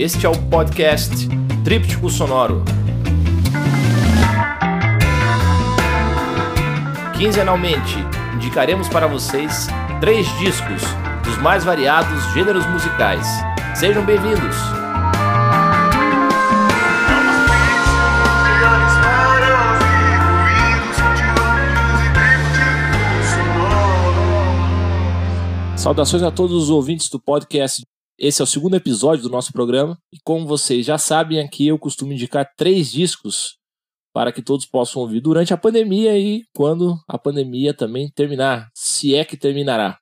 Este é o podcast Tríptico Sonoro. Quinzenalmente, indicaremos para vocês três discos dos mais variados gêneros musicais. Sejam bem-vindos! Saudações a todos os ouvintes do podcast. Esse é o segundo episódio do nosso programa. E como vocês já sabem, aqui eu costumo indicar três discos para que todos possam ouvir durante a pandemia e quando a pandemia também terminar, se é que terminará.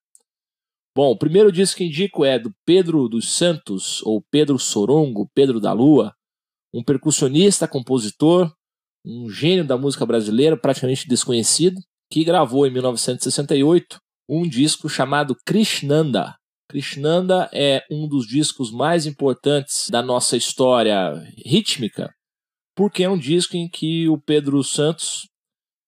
Bom, o primeiro disco que indico é do Pedro dos Santos, ou Pedro Sorongo, Pedro da Lua, um percussionista, compositor, um gênio da música brasileira, praticamente desconhecido, que gravou em 1968 um disco chamado Krishnanda. Krishnanda é um dos discos mais importantes da nossa história rítmica, porque é um disco em que o Pedro Santos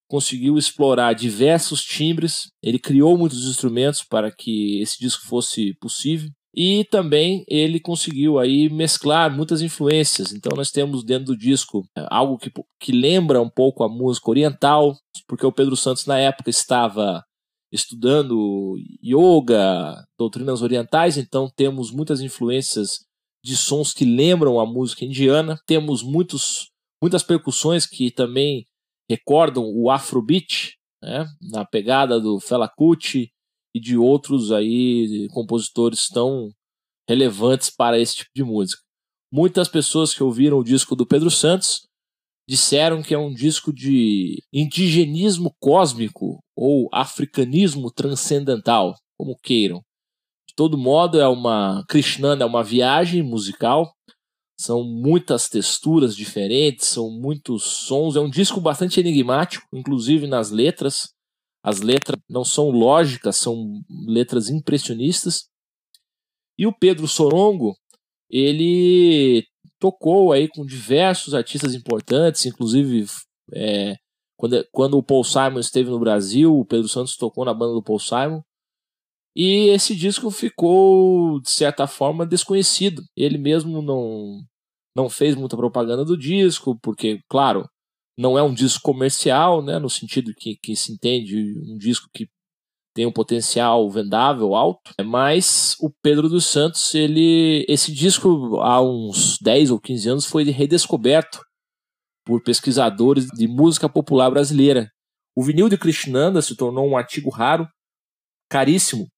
conseguiu explorar diversos timbres, ele criou muitos instrumentos para que esse disco fosse possível. E também ele conseguiu aí mesclar muitas influências. Então nós temos dentro do disco é, algo que, que lembra um pouco a música oriental, porque o Pedro Santos na época estava estudando yoga, doutrinas orientais, então temos muitas influências de sons que lembram a música indiana, temos muitos, muitas percussões que também recordam o Afrobeat, né, na pegada do Fela Kuti e de outros aí compositores tão relevantes para esse tipo de música. Muitas pessoas que ouviram o disco do Pedro Santos disseram que é um disco de indigenismo cósmico ou africanismo transcendental, como queiram. De todo modo, é uma Krishnanda é uma viagem musical. São muitas texturas diferentes, são muitos sons. É um disco bastante enigmático, inclusive nas letras. As letras não são lógicas, são letras impressionistas. E o Pedro Sorongo, ele tocou aí com diversos artistas importantes, inclusive é, quando, quando o Paul Simon esteve no Brasil, o Pedro Santos tocou na banda do Paul Simon. E esse disco ficou, de certa forma, desconhecido. Ele mesmo não, não fez muita propaganda do disco, porque, claro, não é um disco comercial, né, no sentido que, que se entende um disco que tem um potencial vendável alto, mas o Pedro dos Santos, ele esse disco há uns 10 ou 15 anos foi redescoberto por pesquisadores de música popular brasileira. O vinil de Krishnanda se tornou um artigo raro, caríssimo,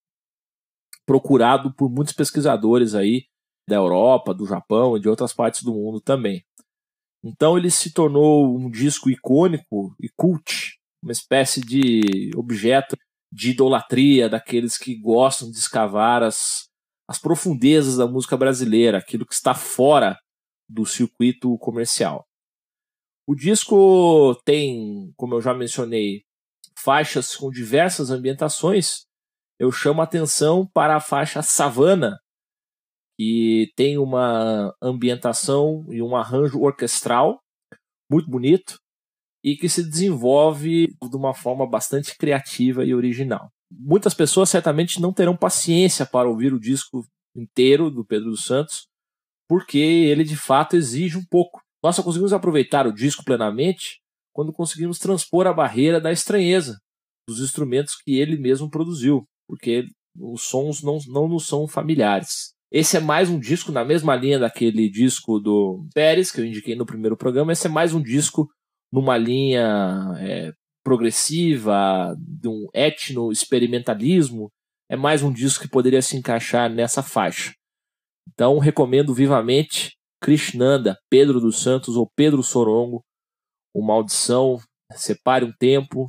procurado por muitos pesquisadores aí da Europa, do Japão e de outras partes do mundo também. Então ele se tornou um disco icônico e cult, uma espécie de objeto de idolatria daqueles que gostam de escavar as, as profundezas da música brasileira, aquilo que está fora do circuito comercial. O disco tem, como eu já mencionei, faixas com diversas ambientações. Eu chamo a atenção para a faixa Savana, que tem uma ambientação e um arranjo orquestral muito bonito e que se desenvolve de uma forma bastante criativa e original. Muitas pessoas certamente não terão paciência para ouvir o disco inteiro do Pedro dos Santos, porque ele de fato exige um pouco. Nós só conseguimos aproveitar o disco plenamente quando conseguimos transpor a barreira da estranheza dos instrumentos que ele mesmo produziu, porque os sons não, não nos são familiares. Esse é mais um disco na mesma linha daquele disco do Pérez, que eu indiquei no primeiro programa. Esse é mais um disco numa linha é, progressiva, de um etno-experimentalismo, é mais um disco que poderia se encaixar nessa faixa. Então, recomendo vivamente Krishnanda, Pedro dos Santos ou Pedro Sorongo, o Maldição. Separe um tempo,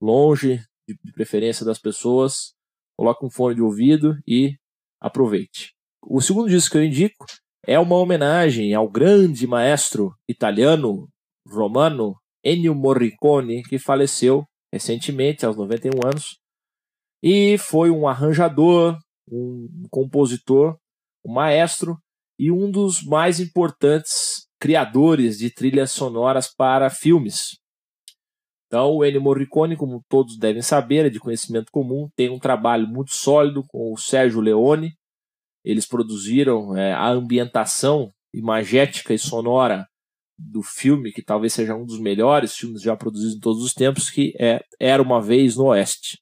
longe, de preferência das pessoas, coloque um fone de ouvido e aproveite. O segundo disco que eu indico é uma homenagem ao grande maestro italiano romano Ennio Morricone, que faleceu recentemente, aos 91 anos, e foi um arranjador, um compositor, um maestro e um dos mais importantes criadores de trilhas sonoras para filmes. Então, o Ennio Morricone, como todos devem saber, é de conhecimento comum, tem um trabalho muito sólido com o Sérgio Leone, Eles produziram é, a ambientação imagética e sonora do filme, que talvez seja um dos melhores filmes já produzidos em todos os tempos, que é Era Uma Vez no Oeste.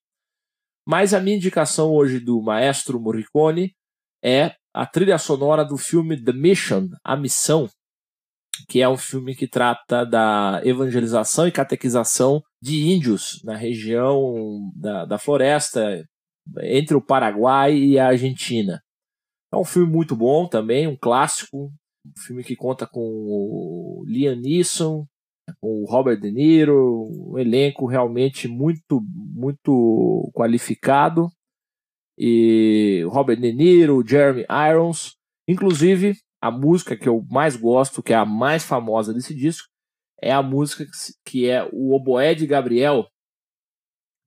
Mas a minha indicação hoje do maestro Morricone é a trilha sonora do filme The Mission, A Missão, que é um filme que trata da evangelização e catequização de índios na região da, da floresta entre o Paraguai e a Argentina. É um filme muito bom também, um clássico, um filme que conta com o Liam Neeson, com o Robert De Niro, um elenco realmente muito, muito qualificado. E Robert De Niro, Jeremy Irons, inclusive a música que eu mais gosto, que é a mais famosa desse disco, é a música que é o Oboé de Gabriel,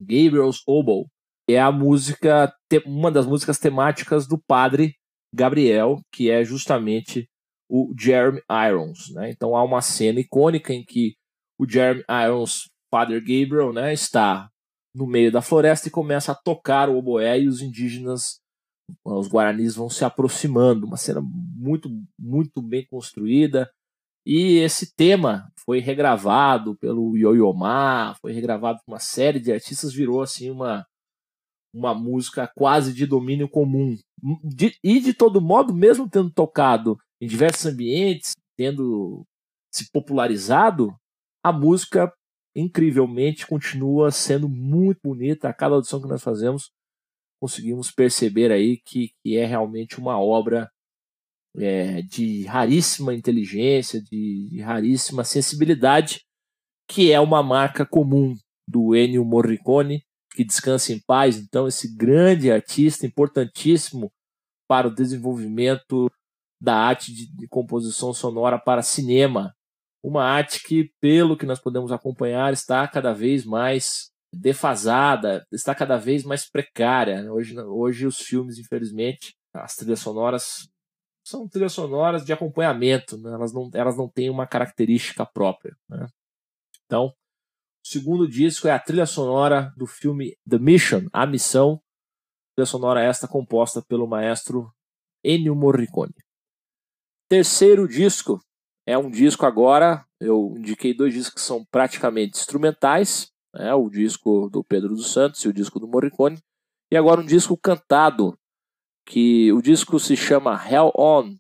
Gabriel's Oboe. É a música, uma das músicas temáticas do padre Gabriel, que é justamente o Jeremy Irons. Né? Então há uma cena icônica em que o Jeremy Irons, Father Gabriel, né, está no meio da floresta e começa a tocar o oboé e os indígenas, os guaranis vão se aproximando. Uma cena muito, muito bem construída. E esse tema foi regravado pelo Yo-Yo Ma, foi regravado por uma série de artistas, virou assim uma, uma música quase de domínio comum. De, e de todo modo, mesmo tendo tocado em diversos ambientes, tendo se popularizado, a música incrivelmente continua sendo muito bonita. A cada audição que nós fazemos, conseguimos perceber aí que, que é realmente uma obra é, de raríssima inteligência, de, de, raríssima sensibilidade, que é uma marca comum do Ennio Morricone, que descansa em paz. Então, esse grande artista, importantíssimo para o desenvolvimento da arte de, de composição sonora para cinema. Uma arte que, pelo que nós podemos acompanhar, está cada vez mais defasada, está cada vez mais precária. Hoje, hoje os filmes, infelizmente, as trilhas sonoras são trilhas sonoras de acompanhamento, né? elas, não, elas não têm uma característica própria. Né? Então, o segundo disco é a trilha sonora do filme The Mission, A Missão, trilha sonora esta composta pelo maestro Ennio Morricone. Terceiro disco é um disco agora, eu indiquei dois discos que são praticamente instrumentais, né, o disco do Pedro dos Santos e o disco do Morricone, e agora um disco cantado, que o disco se chama Hell On,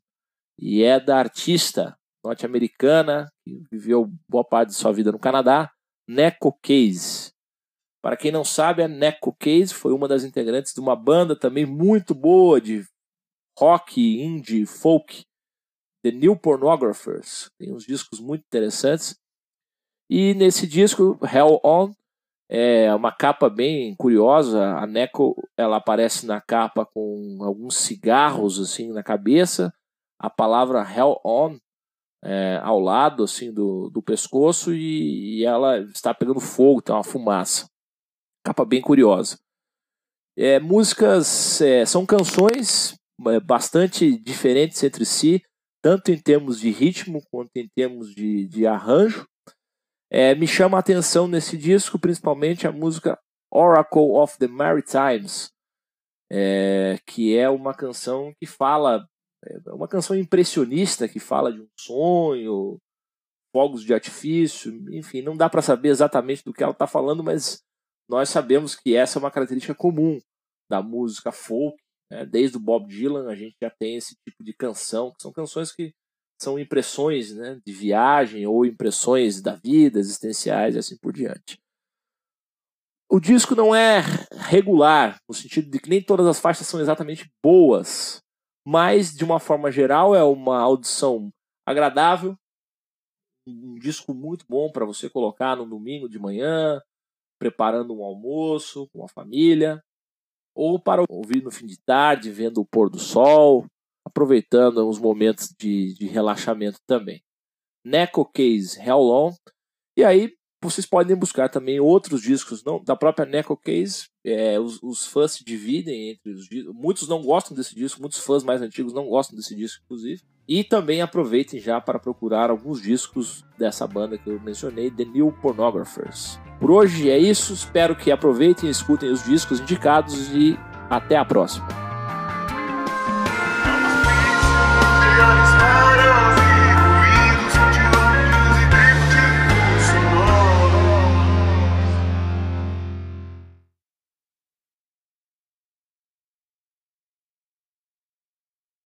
e é da artista norte-americana, que viveu boa parte de sua vida no Canadá, Neko Case. Para quem não sabe, a Neko Case foi uma das integrantes de uma banda também muito boa de rock, indie, folk, The New Pornographers. Tem uns discos muito interessantes. E nesse disco, Hell On, é uma capa bem curiosa. A Neko ela aparece na capa com alguns cigarros assim na cabeça. A palavra Hell On é, ao lado assim do, do pescoço e, e, ela está pegando fogo, tem uma fumaça. Capa bem curiosa. É, músicas é, são canções é, bastante diferentes entre si tanto em termos de ritmo quanto em termos de, de arranjo. É, me chama a atenção nesse disco, principalmente a música Oracle of the Maritimes, é, que é uma canção que fala, é uma canção impressionista que fala de um sonho, fogos de artifício, enfim, não dá para saber exatamente do que ela está falando, mas nós sabemos que essa é uma característica comum da música folk né? Desde o Bob Dylan a gente já tem esse tipo de canção, que são canções que são impressões né, de viagem ou impressões da vida, existenciais e assim por diante. O disco não é regular, no sentido de que nem todas as faixas são exatamente boas, mas de uma forma geral é uma audição agradável, um disco muito bom para você colocar no domingo de manhã, preparando um almoço com a família ou para ouvir no fim de tarde, vendo o pôr do sol, aproveitando os momentos de, de relaxamento também. Neco Case How Long. E aí vocês podem buscar também outros discos não, da própria Neco Case. É, os, os, fãs se dividem entre os. Muitos não gostam desse disco, muitos fãs mais antigos não gostam desse disco, inclusive. E também aproveitem já para procurar alguns discos dessa banda que eu mencionei, The New Pornographers. Por hoje é isso, espero que aproveitem e escutem os discos indicados e até a próxima.